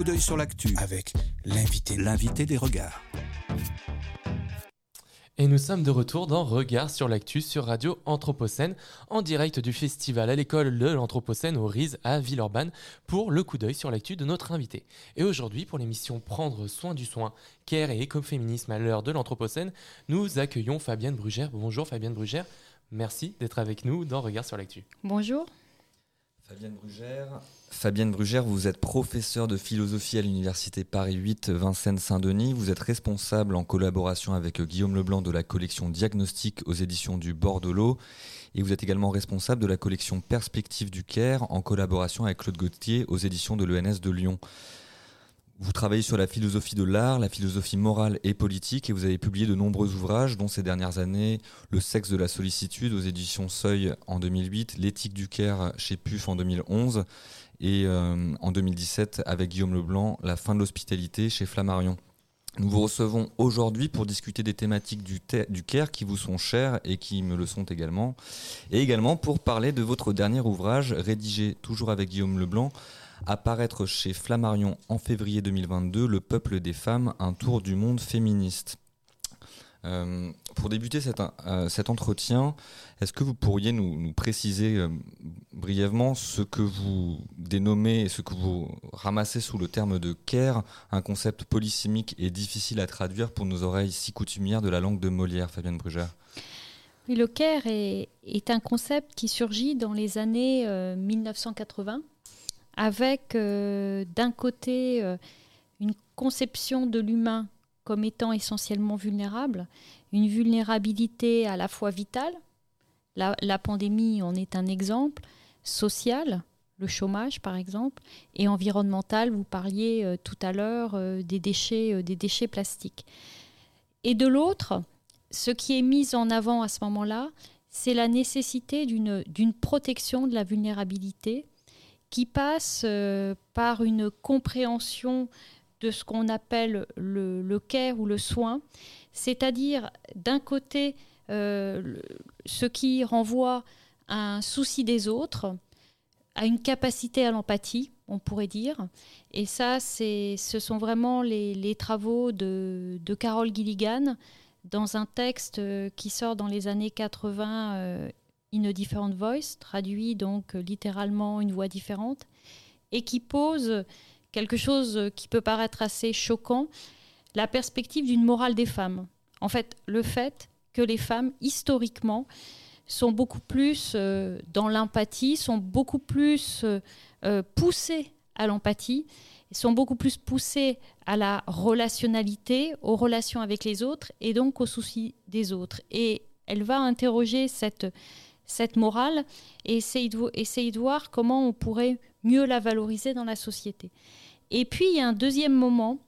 Coup d'œil sur l'actu avec l'invité, l'invité des regards. Et nous sommes de retour dans Regard sur l'actu sur Radio Anthropocène, en direct du festival à l'école de l'Anthropocène au RISE à Villeurbanne pour le coup d'œil sur l'actu de notre invité. Et aujourd'hui, pour l'émission Prendre soin du soin, care et écoféminisme à l'heure de l'Anthropocène, nous accueillons Fabienne Brugère. Bonjour Fabienne Brugère, merci d'être avec nous dans Regard sur l'actu. Bonjour. Fabienne Brugère. Fabienne Brugère, vous êtes professeure de philosophie à l'université Paris 8 Vincennes-Saint-Denis. Vous êtes responsable en collaboration avec Guillaume Leblanc de la collection Diagnostic aux éditions du Bordelot. Et vous êtes également responsable de la collection Perspective du Caire en collaboration avec Claude Gauthier aux éditions de l'ENS de Lyon. Vous travaillez sur la philosophie de l'art, la philosophie morale et politique et vous avez publié de nombreux ouvrages dont ces dernières années Le sexe de la sollicitude aux éditions Seuil en 2008, L'éthique du Caire chez PUF en 2011 et euh, en 2017 avec Guillaume Leblanc, La fin de l'hospitalité chez Flammarion. Nous vous recevons aujourd'hui pour discuter des thématiques du, du Caire qui vous sont chères et qui me le sont également, et également pour parler de votre dernier ouvrage rédigé toujours avec Guillaume Leblanc apparaître chez Flammarion en février 2022, Le peuple des femmes, un tour du monde féministe. Euh, pour débuter cet, euh, cet entretien, est-ce que vous pourriez nous, préciser euh, brièvement ce que vous dénommez et ce que vous ramassez sous le terme de care, un concept polysémique et difficile à traduire pour nos oreilles si coutumières de la langue de Molière, Fabienne Brugère? Oui, le care est, un concept qui surgit dans les années 1980 avec euh, d'un côté euh, une conception de l'humain comme étant essentiellement vulnérable, une vulnérabilité à la fois vitale, la, pandémie en est un exemple, social, le chômage par exemple, et environnemental, vous parliez euh, tout à l'heure des, déchets, des déchets plastiques. Et de l'autre, ce qui est mis en avant à ce moment-là, c'est la nécessité d'une protection de la vulnérabilité, qui passe euh, par une compréhension de ce qu'on appelle le, le, care ou le soin, c'est-à-dire d'un côté euh, ce qui renvoie à un souci des autres, à une capacité à l'empathie, on pourrait dire. Et ça, ce sont vraiment les, travaux de, de, Carol Gilligan dans un texte qui sort dans les années 80 euh, In a Different Voice, traduit donc littéralement une voix différente, et qui pose quelque chose qui peut paraître assez choquant, la perspective d'une morale des femmes. En fait, le fait que les femmes, historiquement, sont beaucoup plus euh, dans l'empathie, sont beaucoup plus euh, euh, poussées à l'empathie, sont beaucoup plus poussées à la relationnalité, aux relations avec les autres et donc aux soucis des autres. Et elle va interroger cette, cette morale et essayer de, voir comment on pourrait mieux la valoriser dans la société. Et puis, il y a un deuxième moment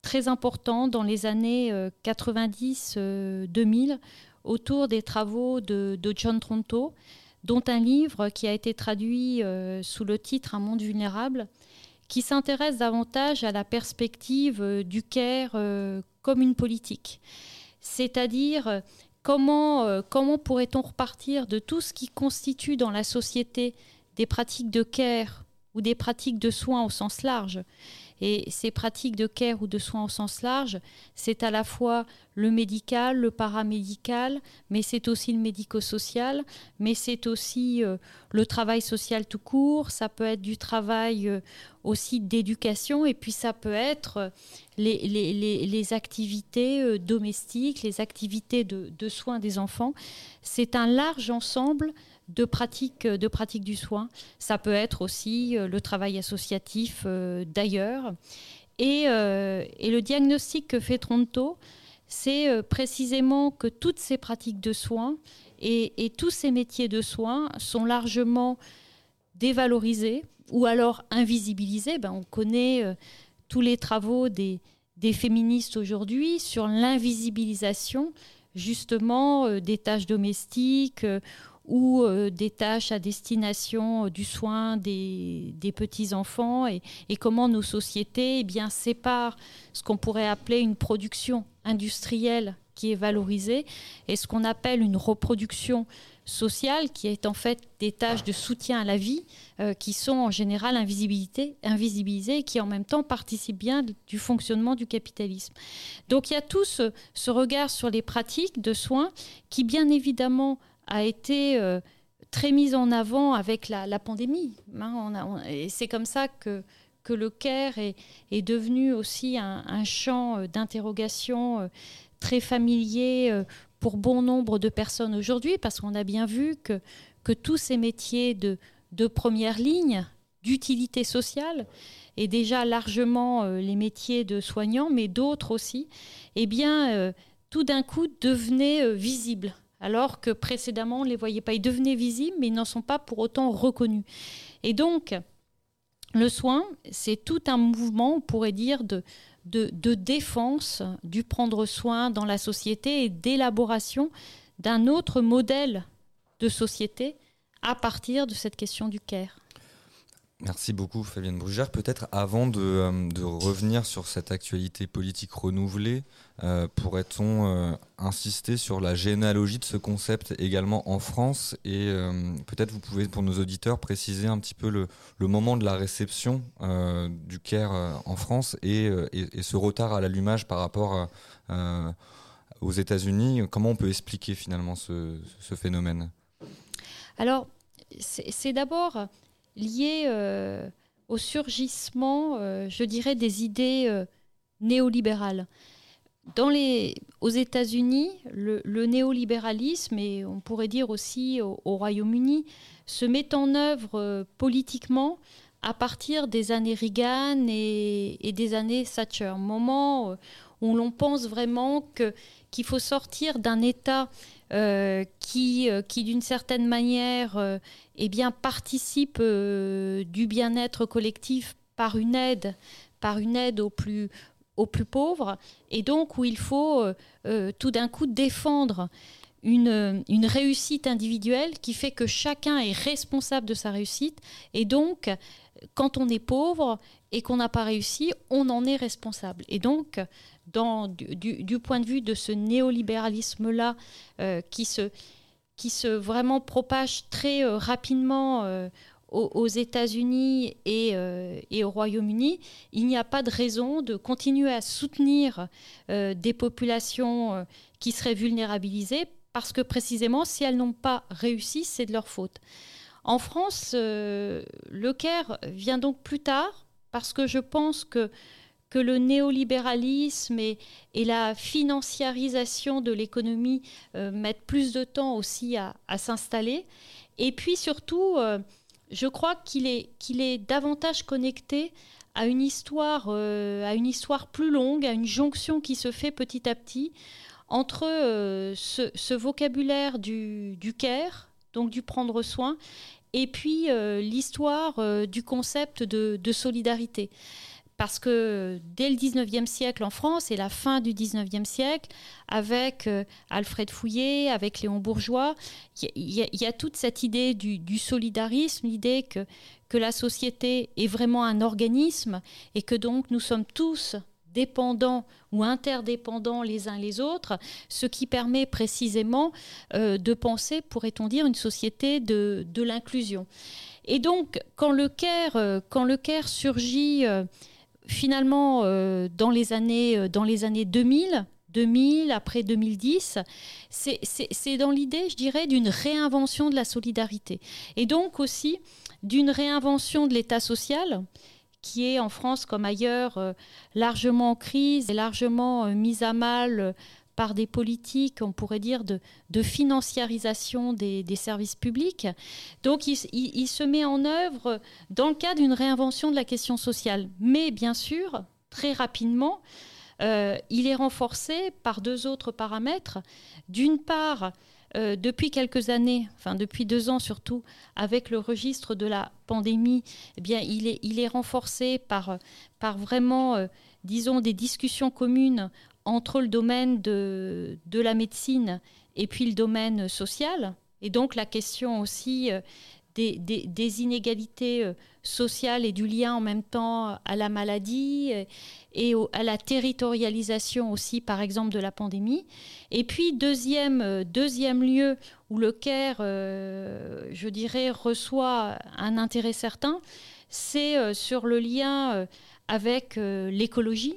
très important dans les années 90-2000 euh, autour des travaux de, de, John Tronto, dont un livre qui a été traduit euh, sous le titre Un monde vulnérable, qui s'intéresse davantage à la perspective euh, du care euh, comme une politique. C'est-à-dire Comment, euh, comment pourrait-on repartir de tout ce qui constitue dans la société des pratiques de care ou des pratiques de soins au sens large? Et ces pratiques de care ou de soins au sens large, c'est à la fois le médical, le paramédical, mais c'est aussi le médico-social, mais c'est aussi euh, le travail social tout court, ça peut être du travail euh, aussi d'éducation, et puis ça peut être euh, les, activités domestiques, les activités de soins des enfants. C'est un large ensemble de pratiques, de pratiques du soin. Ça peut être aussi euh, le travail associatif euh, d'ailleurs. Et, euh, et, le diagnostic que fait Tronto, c'est précisément que toutes ces pratiques de soins et, et, tous ces métiers de soins sont largement dévalorisés ou alors invisibilisés. Ben, on connaît tous les travaux des, des féministes aujourd'hui sur l'invisibilisation justement euh, des tâches domestiques euh, ou euh, des tâches à destination du soin des, petits-enfants et, et, comment nos sociétés eh bien, séparent ce qu'on pourrait appeler une production industrielle qui est valorisée et ce qu'on appelle une reproduction sociale qui est en fait des tâches de soutien à la vie euh, qui sont en général invisibilisées et qui en même temps participent bien du fonctionnement du capitalisme. Donc il y a tout ce, regard sur les pratiques de soins qui bien évidemment a été euh, très mis en avant avec la, pandémie. Hein. et c'est comme ça que le CARE est, devenu aussi un, champ euh, d'interrogation euh, très familier pour bon nombre de personnes aujourd'hui, parce qu'on a bien vu que, tous ces métiers de, première ligne, d'utilité sociale, et déjà largement les métiers de soignants, mais d'autres aussi, eh tout d'un coup devenaient visibles. Alors que précédemment, on ne les voyait pas. Ils devenaient visibles, mais ils n'en sont pas pour autant reconnus. Et donc, le soin, c'est tout un mouvement, on pourrait dire, de, défense du prendre soin dans la société et d'élaboration d'un autre modèle de société à partir de cette question du care. Merci beaucoup Fabienne Brugère. Peut-être avant de, euh, revenir sur cette actualité politique renouvelée, euh, pourrait-on euh, insister sur la généalogie de ce concept également en France Et peut-être vous pouvez pour nos auditeurs préciser un petit peu le, moment de la réception du CARE en France et, ce retard à l'allumage par rapport aux États-Unis. Comment on peut expliquer finalement ce phénomène? Alors, c'est d'abord lié euh, au surgissement, euh, je dirais, des idées euh, néolibérales. Dans les, aux États-Unis, le, néolibéralisme, et on pourrait dire aussi au, Royaume-Uni, se met en œuvre politiquement à partir des années Reagan et, des années Thatcher, moment où l'on pense vraiment qu'il faut sortir d'un État qui, euh, qui d'une certaine manière, euh, eh bien, participe du bien-être collectif par une aide, par une aide aux plus, pauvres, et donc où il faut tout d'un coup défendre une, réussite individuelle qui fait que chacun est responsable de sa réussite, et donc quand on est pauvre et qu'on n'a pas réussi, on en est responsable. Et donc, du, point de vue de ce néolibéralisme-là euh, qui, se, qui se vraiment propage très euh, rapidement euh, aux, États-Unis et, et, au Royaume-Uni, il n'y a pas de raison de continuer à soutenir des populations qui seraient vulnérabilisées parce que précisément, si elles n'ont pas réussi, c'est de leur faute. En France, le CARE vient donc plus tard parce que je pense que le néolibéralisme et, la financiarisation de l'économie euh, mettent plus de temps aussi à, s'installer. Et puis surtout, euh, je crois qu'il est, qu'il est davantage connecté à une, histoire, euh, à une histoire plus longue, à une jonction qui se fait petit à petit entre ce, vocabulaire du, du care, donc du prendre soin, et puis l'histoire du concept de, solidarité. Parce que dès le 19e siècle en France et la fin du 19e siècle, avec euh, Alfred Fouillet, avec Léon Bourgeois, il y, a toute cette idée du, solidarisme, l'idée que, que la société est vraiment un organisme et que donc nous sommes tous dépendants ou interdépendants les uns les autres, ce qui permet précisément euh, de penser, pourrait-on dire, une société de, de l'inclusion. Et donc, quand le CARE, euh, quand le CARE surgit finalement, euh, dans, les années, dans les années 2000, 2000, après 2010, c'est dans l'idée, je dirais, d'une réinvention de la solidarité. Et donc aussi d'une réinvention de l'État social, qui est en France comme ailleurs euh, largement en crise et largement mise à mal par des politiques, on pourrait dire, de, financiarisation des, services publics. Donc il, se met en œuvre dans le cadre d'une réinvention de la question sociale. Mais bien sûr, très rapidement, euh, il est renforcé par deux autres paramètres. D'une part, euh, depuis quelques années, enfin depuis deux ans surtout, avec le registre de la pandémie, eh bien, il, est, il est renforcé par, par vraiment, euh, disons, des discussions communes entre le domaine de, la médecine et puis le domaine social. Et donc la question aussi euh, des, inégalités euh, sociales et du lien en même temps à la maladie et, à la territorialisation aussi, par exemple, de la pandémie. Et puis, deuxième, euh, deuxième lieu où le CARE, euh, je dirais, reçoit un intérêt certain, c'est sur le lien avec l'écologie.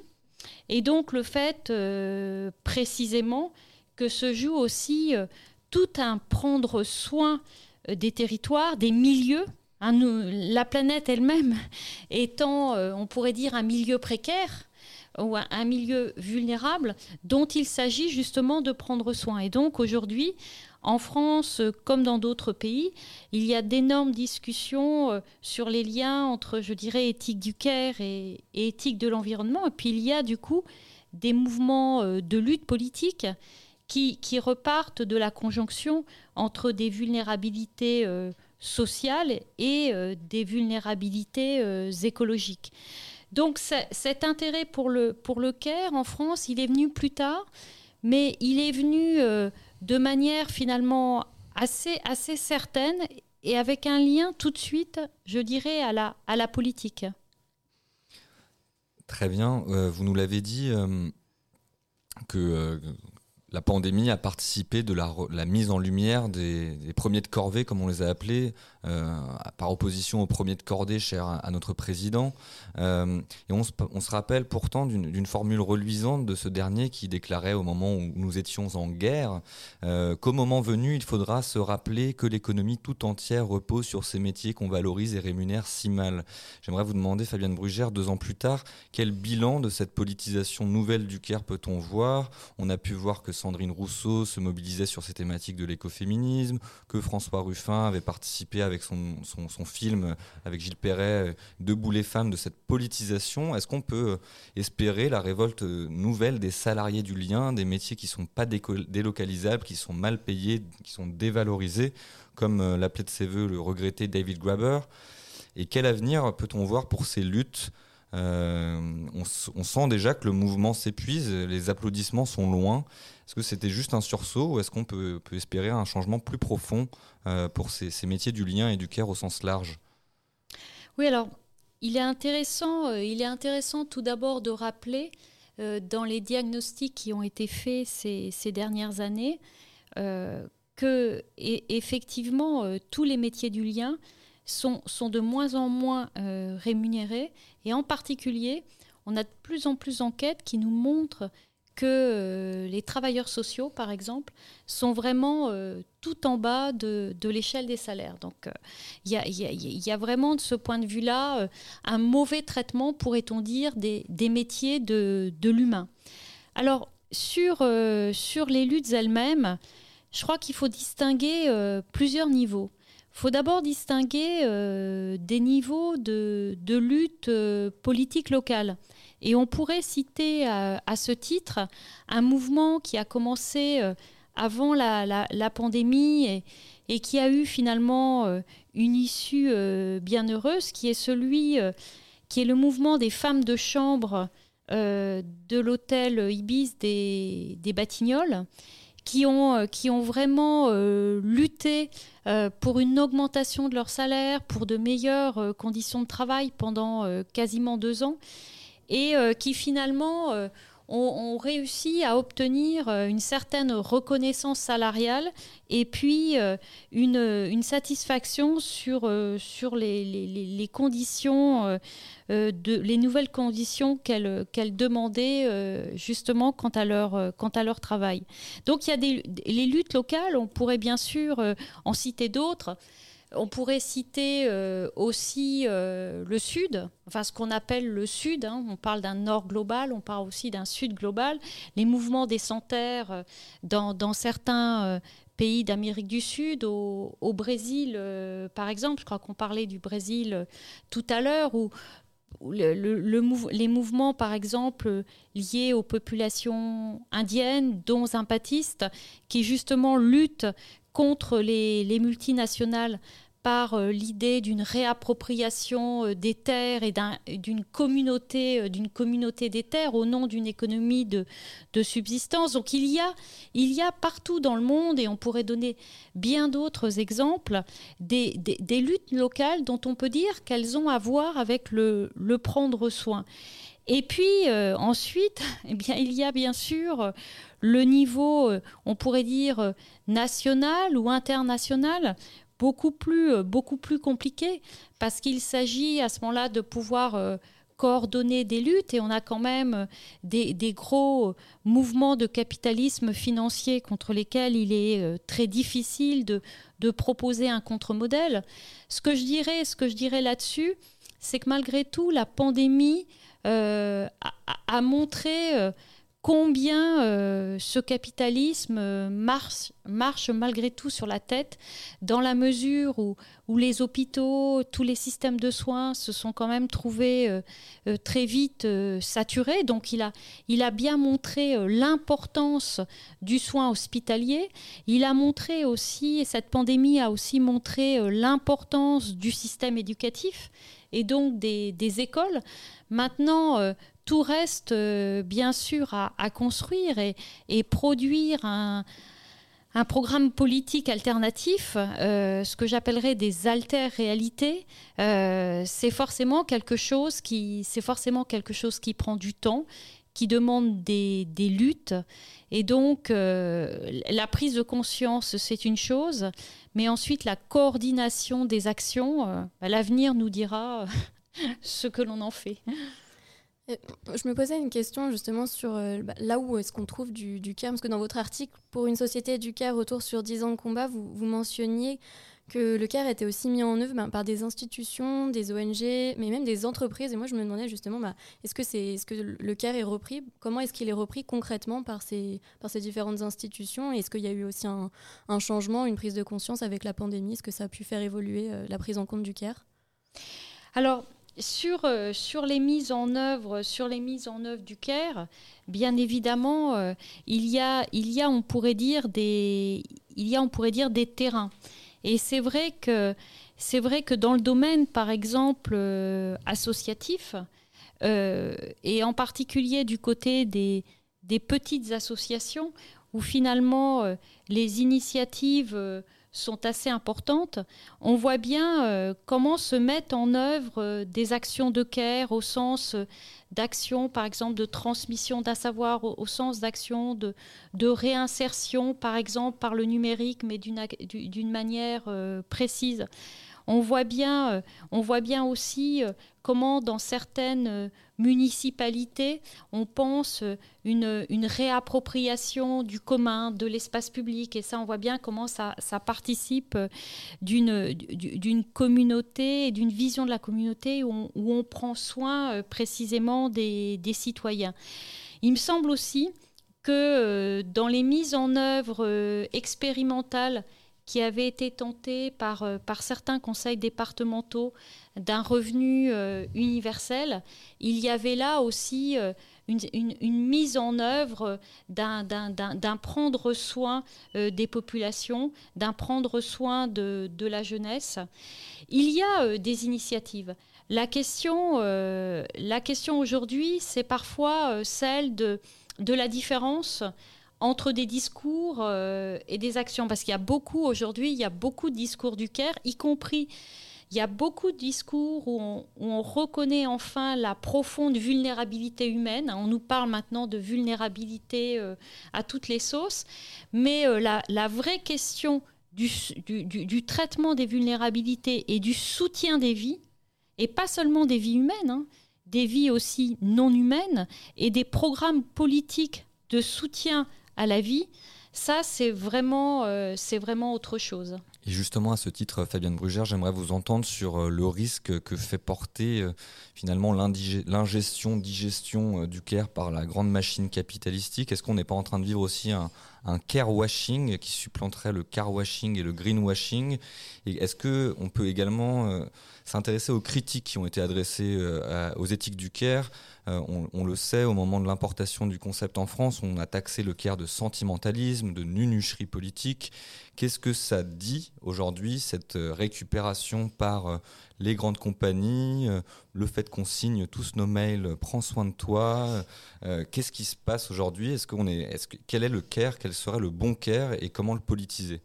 Et donc, le fait précisément que se joue aussi tout un prendre soin euh, des territoires, des milieux. Hein, la planète elle-même étant, euh, on pourrait dire, un milieu précaire ou un, milieu vulnérable dont il s'agit justement de prendre soin. Et donc aujourd'hui, en France, comme dans d'autres pays, il y a d'énormes discussions euh, sur les liens entre, je dirais, éthique du care et, et éthique de l'environnement. Et puis il y a du coup des mouvements de lutte politique qui, repartent de la conjonction entre des vulnérabilités euh, sociales et euh, des vulnérabilités euh, écologiques. Donc cet intérêt pour le, pour le CARE en France, il est venu plus tard, mais il est venu de manière finalement assez, assez certaine et avec un lien tout de suite, je dirais, à la, à la politique. Très bien, vous nous l'avez dit que la pandémie a participé de la, mise en lumière des, premiers de corvée, comme on les a appelés, par opposition aux premiers de cordée chers à, notre président. Euh, et on se, rappelle pourtant d'une formule reluisante de ce dernier qui déclarait au moment où nous étions en guerre euh, qu'au moment venu, il faudra se rappeler que l'économie tout entière repose sur ces métiers qu'on valorise et rémunère si mal. J'aimerais vous demander, Fabienne Brugère, deux ans plus tard, quel bilan de cette politisation nouvelle du Caire peut-on voir? On a pu voir que Sandrine Rousseau se mobilisait sur ces thématiques de l'écoféminisme, que François Ruffin avait participé avec son, son, film avec Gilles Perret, Debout les femmes, de cette politisation. Est-ce qu'on peut espérer la révolte nouvelle des salariés du lien, des métiers qui ne sont pas délocalisables, qui sont mal payés, qui sont dévalorisés, comme euh, l'appelait de ses voeux le regretté David Graeber? Et quel avenir peut-on voir pour ces luttes euh, on, on, sent déjà que le mouvement s'épuise, les applaudissements sont loin. Est-ce que c'était juste un sursaut ou est-ce qu'on peut, espérer un changement plus profond euh, pour ces, métiers du lien et du care au sens large? Oui, alors il est intéressant, euh, il est intéressant tout d'abord de rappeler euh, dans les diagnostics qui ont été faits ces, dernières années que effectivement tous les métiers du lien sont, de moins en moins rémunérés et en particulier on a de plus en plus d'enquêtes qui nous montrent que euh, les travailleurs sociaux, par exemple, sont vraiment euh, tout en bas de, l'échelle des salaires. Donc il y, a vraiment de ce point de vue-là euh, un mauvais traitement, pourrait-on dire, des, métiers de, l'humain. Alors sur, sur les luttes elles-mêmes, je crois qu'il faut distinguer plusieurs niveaux. Faut d'abord distinguer des niveaux de, lutte politique locale. Et on pourrait citer euh, à, ce titre un mouvement qui a commencé euh, avant la, pandémie et, qui a eu finalement euh, une issue bien heureuse, qui est celui qui est le mouvement des femmes de chambre de l'hôtel Ibis des, des Batignolles, qui ont, qui ont vraiment lutté pour une augmentation de leur salaire, pour de meilleures conditions de travail pendant quasiment deux ans et euh, qui finalement euh, ont, réussi à obtenir euh, une certaine reconnaissance salariale et puis une, satisfaction sur, sur les, conditions, de, les nouvelles conditions qu'elles demandaient justement quant à, leur, quant à leur travail. Donc il y a des, les luttes locales, on pourrait bien sûr en citer d'autres. On pourrait citer euh, aussi euh, le Sud, enfin ce qu'on appelle le Sud. Hein. On parle d'un Nord global, on parle aussi d'un Sud global. Les mouvements des euh, dans, certains pays d'Amérique du Sud, au, Brésil par exemple. Je crois qu'on parlait du Brésil tout à l'heure, où les mouvements, par exemple, liés aux populations indiennes, dont Zampatistes, qui justement luttent contre les multinationales par euh, l'idée d'une réappropriation euh, des terres et d'une communauté, euh, communauté des terres au nom d'une économie de, subsistance. Donc il y, a, il y a partout dans le monde, et on pourrait donner bien d'autres exemples, des, luttes locales dont on peut dire qu'elles ont à voir avec le, prendre soin. Et puis ensuite, eh bien, il y a bien sûr le niveau, on pourrait dire, national ou international, beaucoup plus, euh, beaucoup plus compliqué parce qu'il s'agit à ce moment-là de pouvoir euh, coordonner des luttes et on a quand même euh, des, gros mouvements de capitalisme financier contre lesquels il est très difficile de, proposer un contre-modèle. Ce que je dirais, ce que je dirais là-dessus, c'est que malgré tout, la pandémie a, montré combien euh, ce capitalisme euh, marche, malgré tout sur la tête, dans la mesure où, les hôpitaux, tous les systèmes de soins se sont quand même trouvés euh, très vite saturés. Donc il a, il a bien montré l'importance du soin hospitalier. Il a montré aussi, et cette pandémie a aussi montré l'importance du système éducatif et donc des, des écoles. Maintenant, tout reste euh, bien sûr à, construire et, produire un, programme politique alternatif, euh, ce que j'appellerais des alter-réalités, euh, c'est forcément quelque chose qui forcément quelque chose qui prend du temps, qui demande des, luttes. Et donc, la prise de conscience, c'est une chose, mais ensuite, la coordination des actions, bah, l'avenir nous dira ce que l'on en fait. Je me posais une question justement sur euh, bah, là où est-ce qu'on trouve du, du, parce que dans votre article, pour une société du CARE retour sur 10 ans de combat, vous, mentionniez que le CARE était aussi mis en œuvre bah, par des institutions, des ONG, mais même des entreprises. Et moi, je me demandais justement, bah, est-ce que, le CARE est repris? Comment est-ce qu'il est repris concrètement par ces, différentes institutions? Et est-ce qu'il y a eu aussi un, un, changement, une prise de conscience avec la pandémie? Est-ce que ça a pu faire évoluer euh, la prise en compte du CARE? Alors, sur, euh, sur, les mises en œuvre, sur les mises en œuvre du CARE, bien évidemment, euh, il, y a, il y a, on pourrait dire, des, il y a, on pourrait dire, des terrains. Et c'est vrai que vrai que dans le domaine, par exemple, euh, associatif, et en particulier du côté des petites associations, où finalement les initiatives sont assez importantes, on voit bien euh, comment se mettent en œuvre euh, des actions de care au sens euh, d'action, par exemple, de transmission d'un savoir, au, sens d'action de, réinsertion, par exemple, par le numérique, mais d'une manière précise. On voit bien, euh, on voit bien aussi euh, comment dans certaines euh, municipalités, on pense une, réappropriation du commun, de l'espace public. Et ça, on voit bien comment ça, participe d'une communauté et d'une vision de la communauté où on, prend soin précisément des, citoyens. Il me semble aussi que dans les mises en œuvre expérimentales qui avait été tenté par, euh, par certains conseils départementaux d'un revenu euh, universel, il y avait là aussi euh, une, mise en œuvre d'un prendre soin des populations, d'un prendre soin de, de, la jeunesse. Il y a des initiatives. La question, la question aujourd'hui, c'est parfois celle de, de la différence entre des discours euh, et des actions. Parce qu'il y a beaucoup, aujourd'hui, il y a beaucoup de discours du CARE, y compris, il y a beaucoup de discours où on, reconnaît enfin la profonde vulnérabilité humaine. On nous parle maintenant de vulnérabilité euh, à toutes les sauces. Mais euh, la, vraie question du, du, traitement des vulnérabilités et du soutien des vies, et pas seulement des vies humaines, hein, des vies aussi non humaines, et des programmes politiques de soutien à la vie, ça c'est vraiment, euh, vraiment autre chose. Et justement, à ce titre, Fabienne Brugère, j'aimerais vous entendre sur euh, le risque que fait porter euh, finalement l'ingestion, digestion du CARE par la grande machine capitalistique. Est-ce qu'on n'est pas en train de vivre aussi un, un care washing qui supplanterait le car washing et le green washing. Est-ce que on peut également s'intéresser aux critiques qui ont été adressées aux éthiques du care on, on, le sait, au moment de l'importation du concept en France, on a taxé le care de sentimentalisme, de nunucherie politique. Qu'est-ce que ça dit aujourd'hui, cette récupération par les grandes compagnies, euh, le fait qu'on signe tous nos mails, euh, prends soin de toi. Euh, qu'est-ce qui se passe aujourd'hui? Est-ce est quel est le care? Quel serait le bon care? Et comment le politiser?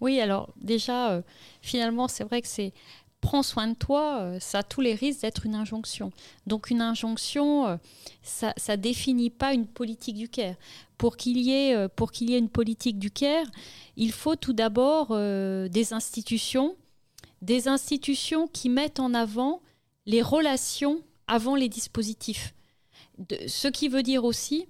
Oui, alors déjà, finalement, c'est vrai que c'est prends soin de toi, ça a tous les risques d'être une injonction. Donc une injonction, ça ne définit pas une politique du care. Pour qu'il y, ait, qu'il y ait une politique du care, il faut tout d'abord des institutions des institutions qui mettent en avant les relations avant les dispositifs. ce qui veut dire aussi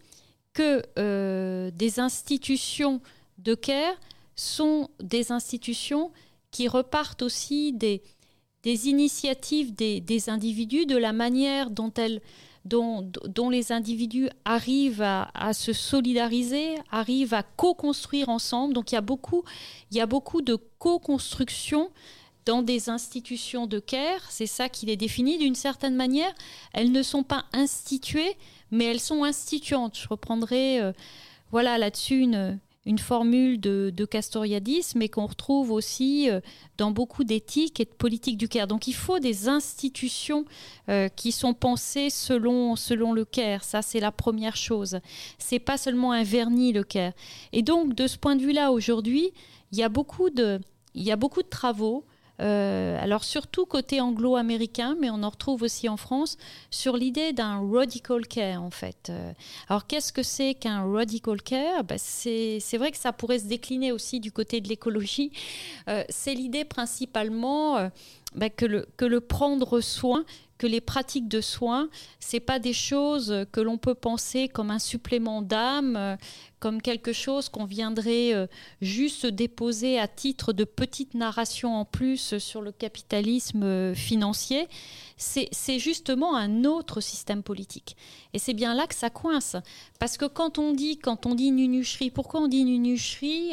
que euh, des institutions de care sont des institutions qui repartent aussi des, des initiatives des, individus, de la manière dont, les individus arrivent à, se solidariser, arrivent à co-construire ensemble. Donc il y a beaucoup, il y a beaucoup de co-construction dans des institutions de care, c'est ça qui les définit d'une certaine manière. Elles ne sont pas instituées, mais elles sont instituantes. Je reprendrai euh, voilà là-dessus une, une formule de, de Castoriadis, mais qu'on retrouve aussi euh, dans beaucoup d'éthiques et de politiques du care. Donc il faut des institutions euh, qui sont pensées selon, selon le care. Ça, c'est la première chose. C'est pas seulement un vernis, le care. Et donc, de ce point de vue-là, aujourd'hui, il y a beaucoup de, il y a beaucoup de travaux euh, alors surtout côté anglo-américain, mais on en retrouve aussi en France, sur l'idée d'un radical care en fait. Euh, alors qu'est-ce que c'est qu'un radical care? Ben, C'est vrai que ça pourrait se décliner aussi du côté de l'écologie. Euh, c'est l'idée principalement ben, que, le, que le prendre soin, que les pratiques de soins, c'est pas des choses que l'on peut penser comme un supplément d'âme, comme quelque chose qu'on viendrait euh, juste déposer à titre de petite narration en plus sur le capitalisme euh, financier, c'est justement un autre système politique. Et c'est bien là que ça coince. Parce que quand on dit, quand on dit nunucherie, pourquoi on dit nunucherie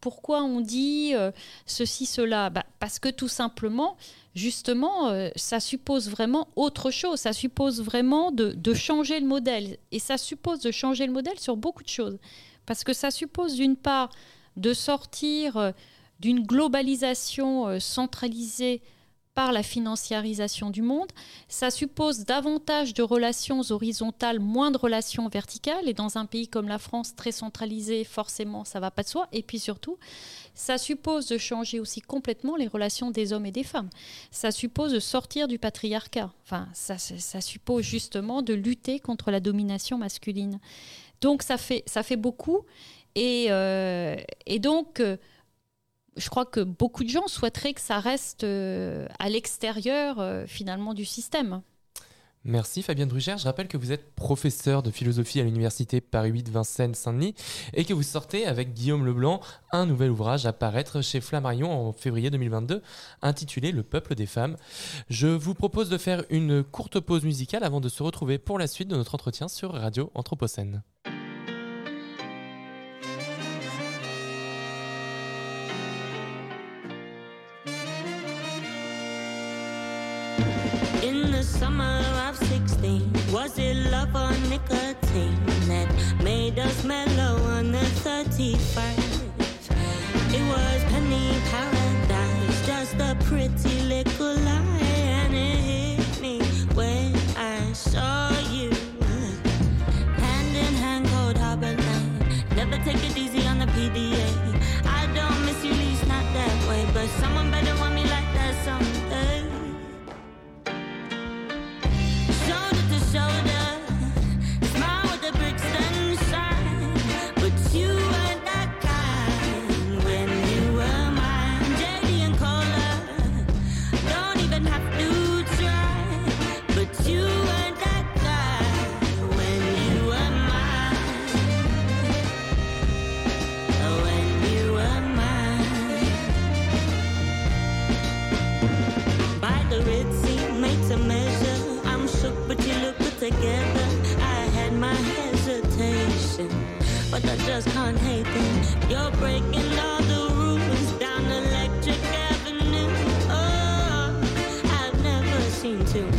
Pourquoi on dit euh, ceci, cela? Bah, Parce que tout simplement, justement, ça suppose vraiment autre chose. Ça suppose vraiment de changer le modèle. Et ça suppose de changer le modèle sur beaucoup de choses. Parce que ça suppose d'une part de sortir euh, d'une globalisation euh, centralisée par la financiarisation du monde. Ça suppose davantage de relations horizontales, moins de relations verticales. Et dans un pays comme la France, très centralisé, forcément, ça va pas de soi. Et puis surtout, ça suppose de changer aussi complètement les relations des hommes et des femmes. Ça suppose de sortir du patriarcat. Enfin, ça, suppose justement de lutter contre la domination masculine. Donc ça fait, ça fait beaucoup. Et, euh, donc, euh, je crois que beaucoup de gens souhaiteraient que ça reste euh, à l'extérieur finalement du système. Merci Fabienne Brugère. Je rappelle que vous êtes professeur de philosophie à l'université Paris 8 Vincennes Saint-Denis et que vous sortez avec Guillaume Leblanc un nouvel ouvrage à paraître chez Flammarion en février 2022 intitulé Le peuple des femmes. Je vous propose de faire une courte pause musicale avant de se retrouver pour la suite de notre entretien sur Radio Anthropocène. Summer of 16. Was it love or nicotine that made us mellow on the 31st? It was penny paradise, just a pretty together. I had my hesitation, but I just can't hate them. You're breaking all the rules down Electric Avenue. Oh, I've never seen too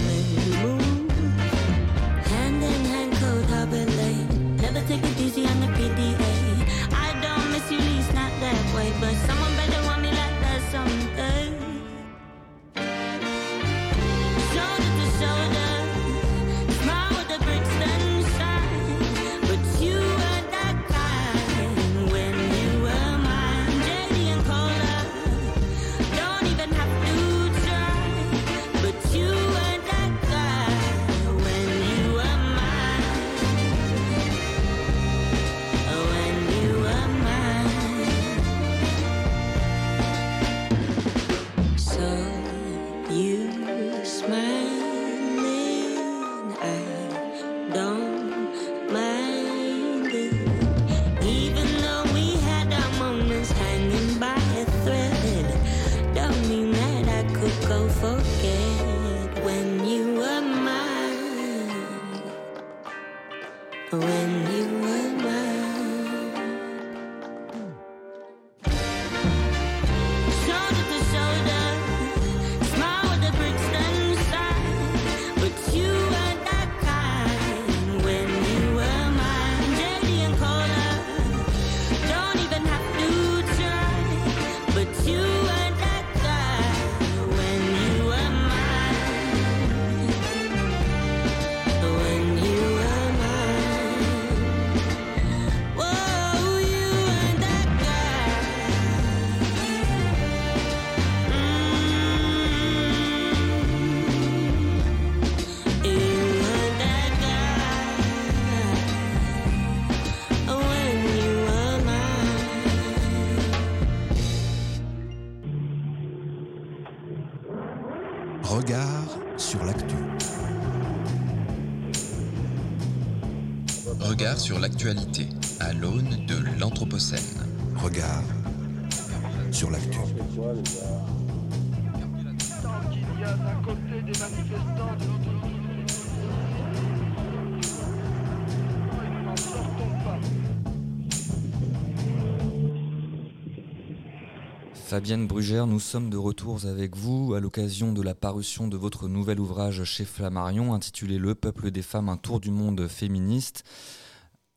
Fabienne Brugère, nous sommes de retour avec vous à l'occasion de la parution de votre nouvel ouvrage chez Flammarion intitulé Le peuple des femmes, un tour du monde féministe.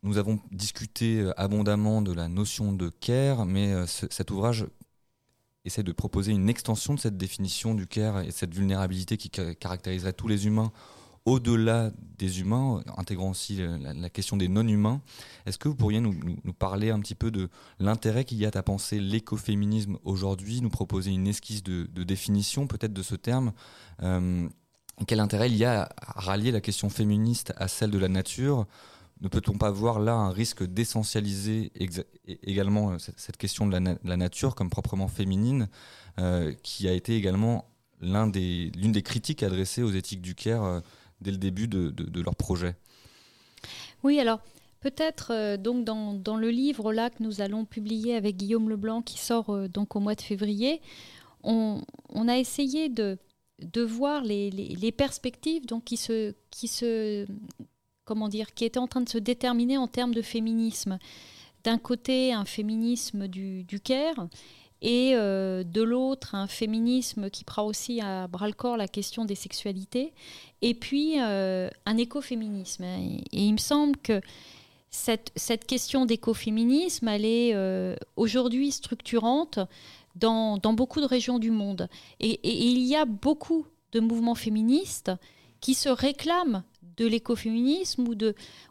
Nous avons discuté euh, abondamment de la notion de care, mais euh, ce- cet ouvrage essaie de proposer une extension de cette définition du care et cette vulnérabilité qui ca- caractériserait tous les humains au-delà des humains, intégrant aussi la, question des non-humains. Est-ce que vous pourriez nous, parler un petit peu de l'intérêt qu'il y a à penser l'écoféminisme aujourd'hui, nous proposer une esquisse de, définition peut-être de ce terme euh, Quel intérêt il y a à rallier la question féministe à celle de la nature? Ne peut-on pas voir là un risque d'essentialiser également euh, cette, question de la, nature comme proprement féminine, euh, qui a été également l'une des critiques adressées aux éthiques du Caire dès le début de, de- leur projet Oui, alors peut-être euh, donc dans, dans le livre là que nous allons publier avec Guillaume Leblanc qui sort euh, donc au mois de février, on, on a essayé de, de voir les, les- perspectives donc qui se, qui se comment dire qui étaient en train de se déterminer en termes de féminisme. D'un côté, un féminisme du, du Caire et euh, de l'autre, un féminisme qui prend aussi à bras le corps la question des sexualités et puis euh, un écoféminisme. Et, il me semble que cette, question d'écoféminisme, elle est euh, aujourd'hui structurante dans, beaucoup de régions du monde. Et, et- il y a beaucoup de mouvements féministes qui se réclament de l'écoféminisme ou,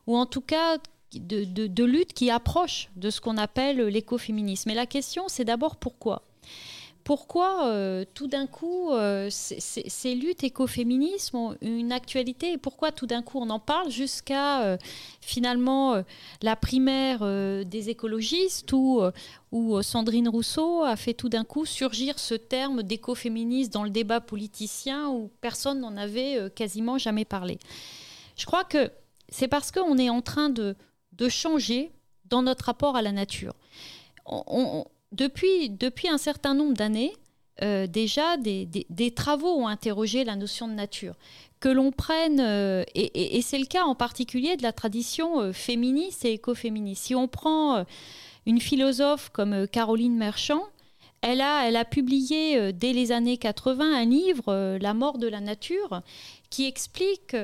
ou en tout cas de, de, luttes qui approchent de ce qu'on appelle l'écoféminisme. Et la question, c'est d'abord pourquoi? Pourquoi euh, tout d'un coup euh, ces, luttes écoféministes ont une actualité et pourquoi tout d'un coup on en parle jusqu'à euh, finalement la primaire des écologistes où, où Sandrine Rousseau a fait tout d'un coup surgir ce terme d'écoféministe dans le débat politicien où personne n'en avait quasiment jamais parlé. Je crois que c'est parce qu'on est en train de, de changer dans notre rapport à la nature. Depuis, un certain nombre d'années, euh, déjà des, travaux ont interrogé la notion de nature. Que l'on prenne, euh, et, c'est le cas en particulier de la tradition euh, féministe et écoféministe. Si on prend une philosophe comme Caroline Merchant, elle a, publié dès les années 80 un livre, La mort de la nature, qui explique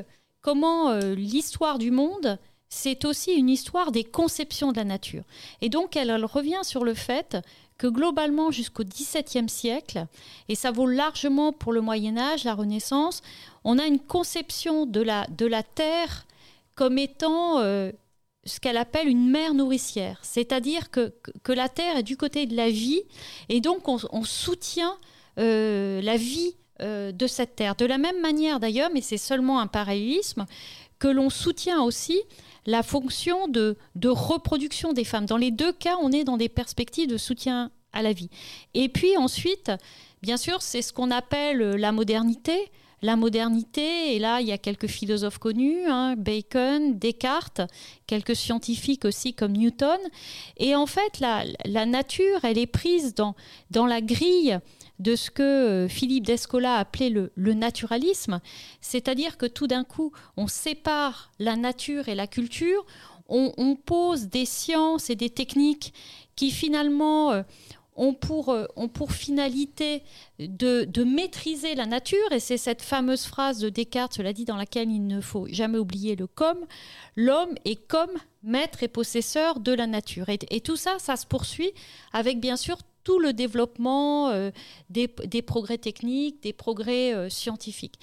comment l'histoire du monde, c'est aussi une histoire des conceptions de la nature. Et donc, elle, revient sur le fait que globalement, jusqu'au XVIIe siècle, et ça vaut largement pour le Moyen Âge, la Renaissance, on a une conception de la, de la Terre comme étant euh, ce qu'elle appelle une mère nourricière. C'est-à-dire que, que, la Terre est du côté de la vie, et donc on, on soutient euh, la vie euh, de cette Terre. De la même manière d'ailleurs, mais c'est seulement un parallélisme, que l'on soutient aussi la fonction de, reproduction des femmes. Dans les deux cas, on est dans des perspectives de soutien à la vie. Et puis ensuite, bien sûr, c'est ce qu'on appelle la modernité. La modernité, et là, il y a quelques philosophes connus, hein, Bacon, Descartes, quelques scientifiques aussi comme Newton. Et en fait, la, nature, elle est prise dans la grille de ce que euh, Philippe d'Escola appelait le, naturalisme, c'est-à-dire que tout d'un coup, on sépare la nature et la culture, on, pose des sciences et des techniques qui finalement euh, ont pour, euh, ont pour finalité de, maîtriser la nature, et c'est cette fameuse phrase de Descartes, cela dit, dans laquelle il ne faut jamais oublier le comme, l'homme est comme maître et possesseur de la nature. Et tout ça, ça se poursuit avec bien sûr tout le développement euh, des, progrès techniques, des progrès euh, scientifiques.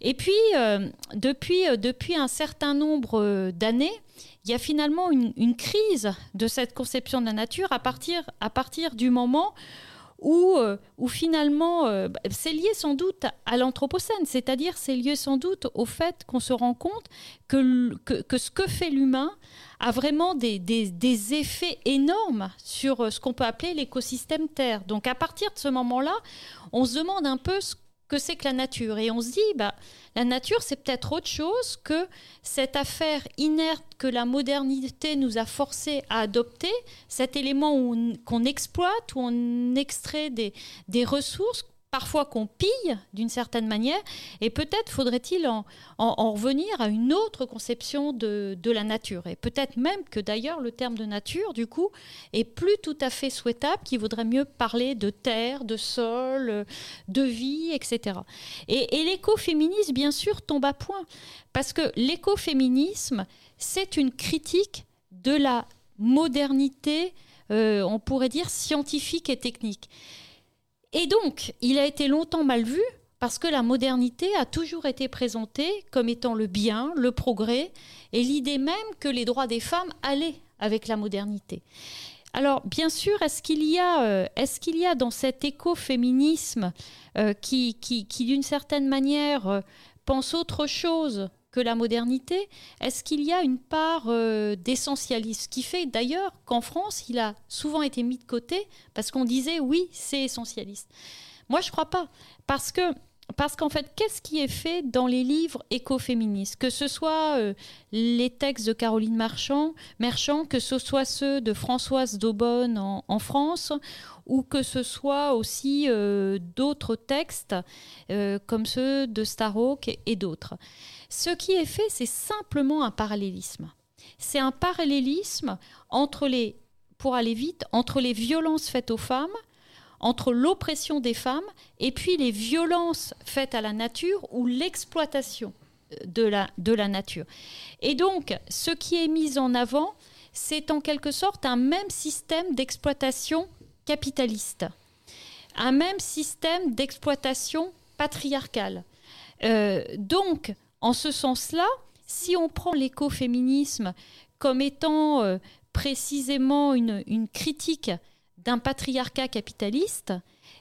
Et puis, euh, depuis, depuis un certain nombre d'années, il y a finalement une, crise de cette conception de la nature à partir, à partir du moment où, où finalement, c'est lié sans doute à l'Anthropocène, c'est-à-dire c'est lié sans doute au fait qu'on se rend compte que, que ce que fait l'humain a vraiment des, des- des effets énormes sur euh, ce qu'on peut appeler l'écosystème Terre. Donc à partir de ce moment-là, on se demande un peu ce que c'est que la nature. Et on se dit, bah, la nature, c'est peut-être autre chose que cette affaire inerte que la modernité nous a forcé à adopter, cet élément qu'on exploite, où on extrait des, des ressources, parfois qu'on pille d'une certaine manière, et peut-être faudrait-il en, en- en revenir à une autre conception de, la nature. Et peut-être même que d'ailleurs le terme de nature, du coup, est plus tout à fait souhaitable, qu'il vaudrait mieux parler de terre, de sol, de vie, etc. Et, et l'écoféminisme, bien sûr, tombe à point, parce que l'écoféminisme, c'est une critique de la modernité, euh, on pourrait dire scientifique et technique. Et donc, il a été longtemps mal vu parce que la modernité a toujours été présentée comme étant le bien, le progrès, et l'idée même que les droits des femmes allaient avec la modernité. Alors, bien sûr, est-ce qu'il y, a, euh, qu'il y a dans cet écoféminisme euh, qui, qui, qui d'une certaine manière, euh, pense autre chose que la modernité, est-ce qu'il y a une part euh, d'essentialisme qui fait d'ailleurs qu'en France, il a souvent été mis de côté parce qu'on disait oui, c'est essentialiste. Moi, je crois pas. Parce que parce qu'en fait, qu'est-ce qui est fait dans les livres écoféministes? Que ce soit euh, les textes de Caroline Marchand, Merchant, que ce soit ceux de Françoise Daubonne en, France, ou que ce soit aussi euh, d'autres textes euh, comme ceux de Starhawk et, et d'autres. Ce qui est fait, c'est simplement un parallélisme. C'est un parallélisme entre les, pour aller vite, entre les violences faites aux femmes entre l'oppression des femmes et puis les violences faites à la nature ou l'exploitation de la, de la nature. Et donc, ce qui est mis en avant, c'est en quelque sorte un même système d'exploitation capitaliste, un même système d'exploitation patriarcale. Euh, donc, en ce sens-là, si on prend l'écoféminisme comme étant euh, précisément une critique d'un patriarcat capitaliste,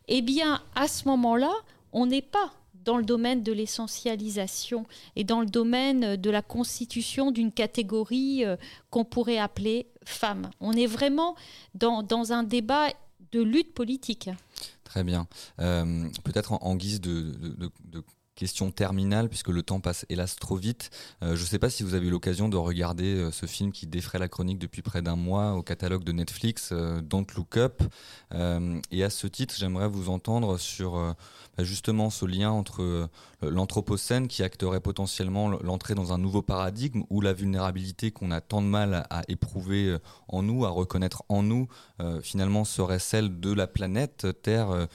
eh bien, à ce moment-là, on n'est pas dans le domaine de l'essentialisation et dans le domaine de la constitution d'une catégorie euh, qu'on pourrait appeler femme. On est vraiment dans, dans un débat de lutte politique. Très bien. Euh, Peut-être en, guise de question terminale, puisque le temps passe hélas trop vite. Euh, je ne sais pas si vous avez eu l'occasion de regarder euh, ce film qui défraie la chronique depuis près d'un mois au catalogue de Netflix, euh, Don't Look Up. Et à ce titre, j'aimerais vous entendre sur bah, justement ce lien entre l'Anthropocène qui acterait potentiellement l'entrée dans un nouveau paradigme où la vulnérabilité qu'on a tant de mal à, éprouver en nous, à reconnaître en nous, finalement serait celle de la planète Terre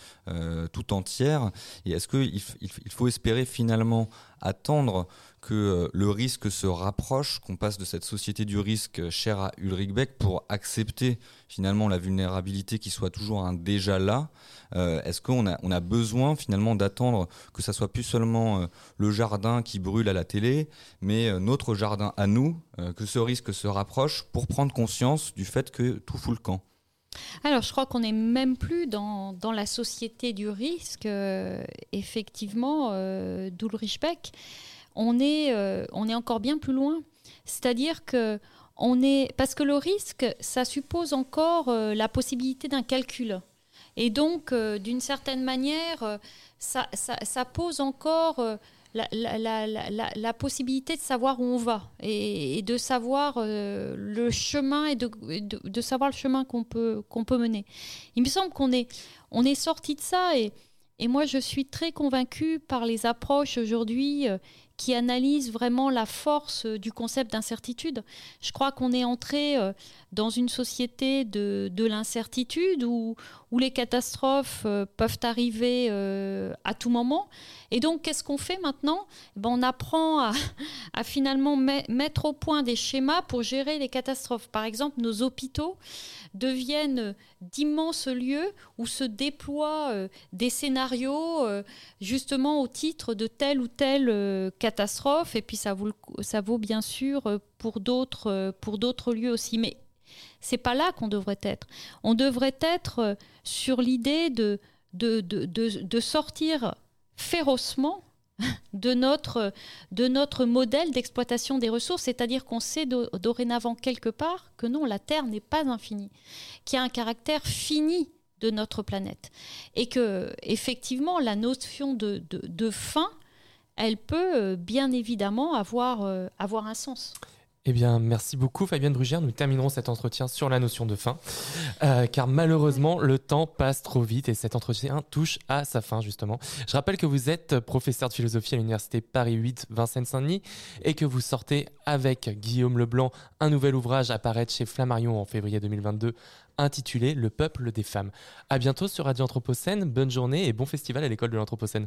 tout entière. Et est-ce qu'il il, il faut espérer finalement attendre que euh, le risque se rapproche, qu'on passe de cette société du risque chère à Ulrich Beck pour accepter finalement la vulnérabilité qui soit toujours un déjà là. Euh, Est-ce qu'on a, on a besoin finalement d'attendre que ça soit plus seulement euh, le jardin qui brûle à la télé, mais euh, notre jardin à nous, euh, que ce risque se rapproche pour prendre conscience du fait que tout fout le camp? Alors, je crois qu'on n'est même plus dans, la société du risque. euh, effectivement, euh, Beck, on est, euh, on est encore bien plus loin. C'est-à-dire que on est parce que le risque, ça suppose encore euh, la possibilité d'un calcul. Et donc, d'une certaine manière, ça, pose encore la, la- la- la- possibilité de savoir où on va et, de savoir euh, le chemin et de, de- savoir le chemin qu'on peut, peut mener. Il me semble qu'on est, on est sorti de ça et, et moi je suis très convaincue par les approches aujourd'hui euh, qui analysent vraiment la force euh, du concept d'incertitude. Je crois qu'on est entré euh, dans une société de, de l'incertitude où, où les catastrophes euh, peuvent arriver à tout moment. Et donc, qu'est-ce qu'on fait maintenant? Eh ben, On apprend à, à finalement me- mettre au point des schémas pour gérer les catastrophes. Par exemple, nos hôpitaux deviennent d'immenses lieux où se déploient des scénarios justement au titre de telle ou telle euh, catastrophe. Et puis ça vaut, vaut bien sûr euh, pour d'autres euh, pour d'autres lieux aussi. Mais c'est pas là qu'on devrait être. On devrait être euh, sur l'idée de, sortir férocement de notre, modèle d'exploitation des ressources, c'est-à-dire qu'on sait do- dorénavant quelque part que non, la Terre n'est pas infinie, qu'il y a un caractère fini de notre planète. Et que, effectivement, la notion de fin, elle peut euh, bien évidemment avoir, euh, avoir un sens. Eh bien, merci beaucoup Fabienne Brugère. Nous terminerons cet entretien sur la notion de fin, euh, car malheureusement, le temps passe trop vite et cet entretien touche à sa fin, justement. Je rappelle que vous êtes professeur de philosophie à l'Université Paris 8 Vincennes-Saint-Denis et que vous sortez avec Guillaume Leblanc un nouvel ouvrage à paraître chez Flammarion en février 2022 intitulé Le peuple des femmes. À bientôt sur Radio Anthropocène. Bonne journée et bon festival à l'école de l'Anthropocène.